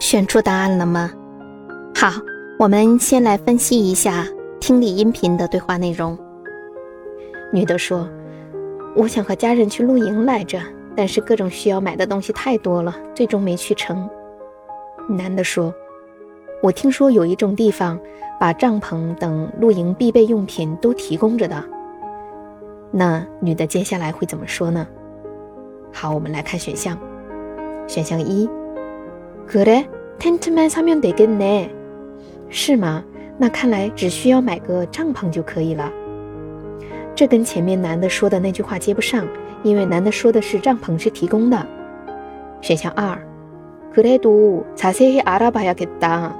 选出答案了吗？好，我们先来分析一下听力音频的对话内容。女的说：“我想和家人去露营来着，但是各种需要买的东西太多了，最终没去成。”男的说：“我听说有一种地方，把帐篷等露营必备用品都提供着的。”那女的接下来会怎么说呢？好，我们来看选项。选项一。그래텐트만사면되겠네是吗？那看来只需要买个帐篷就可以了。这跟前面男的说的那句话接不上，因为男的说的是帐篷是提供的。选项二，그래도자세히알아봐야겠다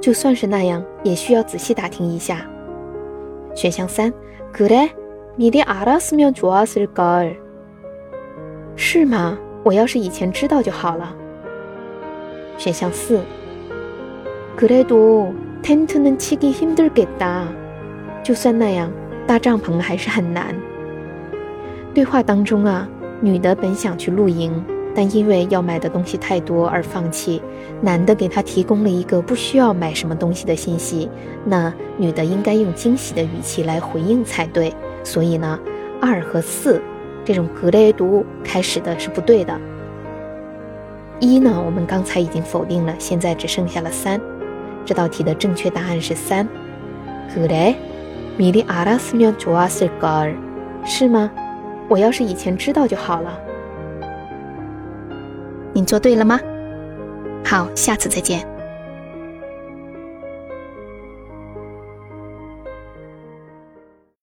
就算是那样，也需要仔细打听一下。选项三，그래미리알았으면좋았을걸是吗？我要是以前知道就好了。 选项四，그래도텐트는치기힘들겠다就算那样，搭帐篷还是很难。对话当中啊，女的本想去露营，但因为要买的东西太多而放弃。男的给她提供了一个不需要买什么东西的信息，那女的应该用惊喜的语气来回应才对。所以呢，二和四这种格雷读开始的是不对的。 一呢，我们刚才已经否定了，现在只剩下了三。这道题的正确答案是三。그래미리알았으면좋았을걸是吗？我要是以前知道就好了。您做对了吗？好，下次再见。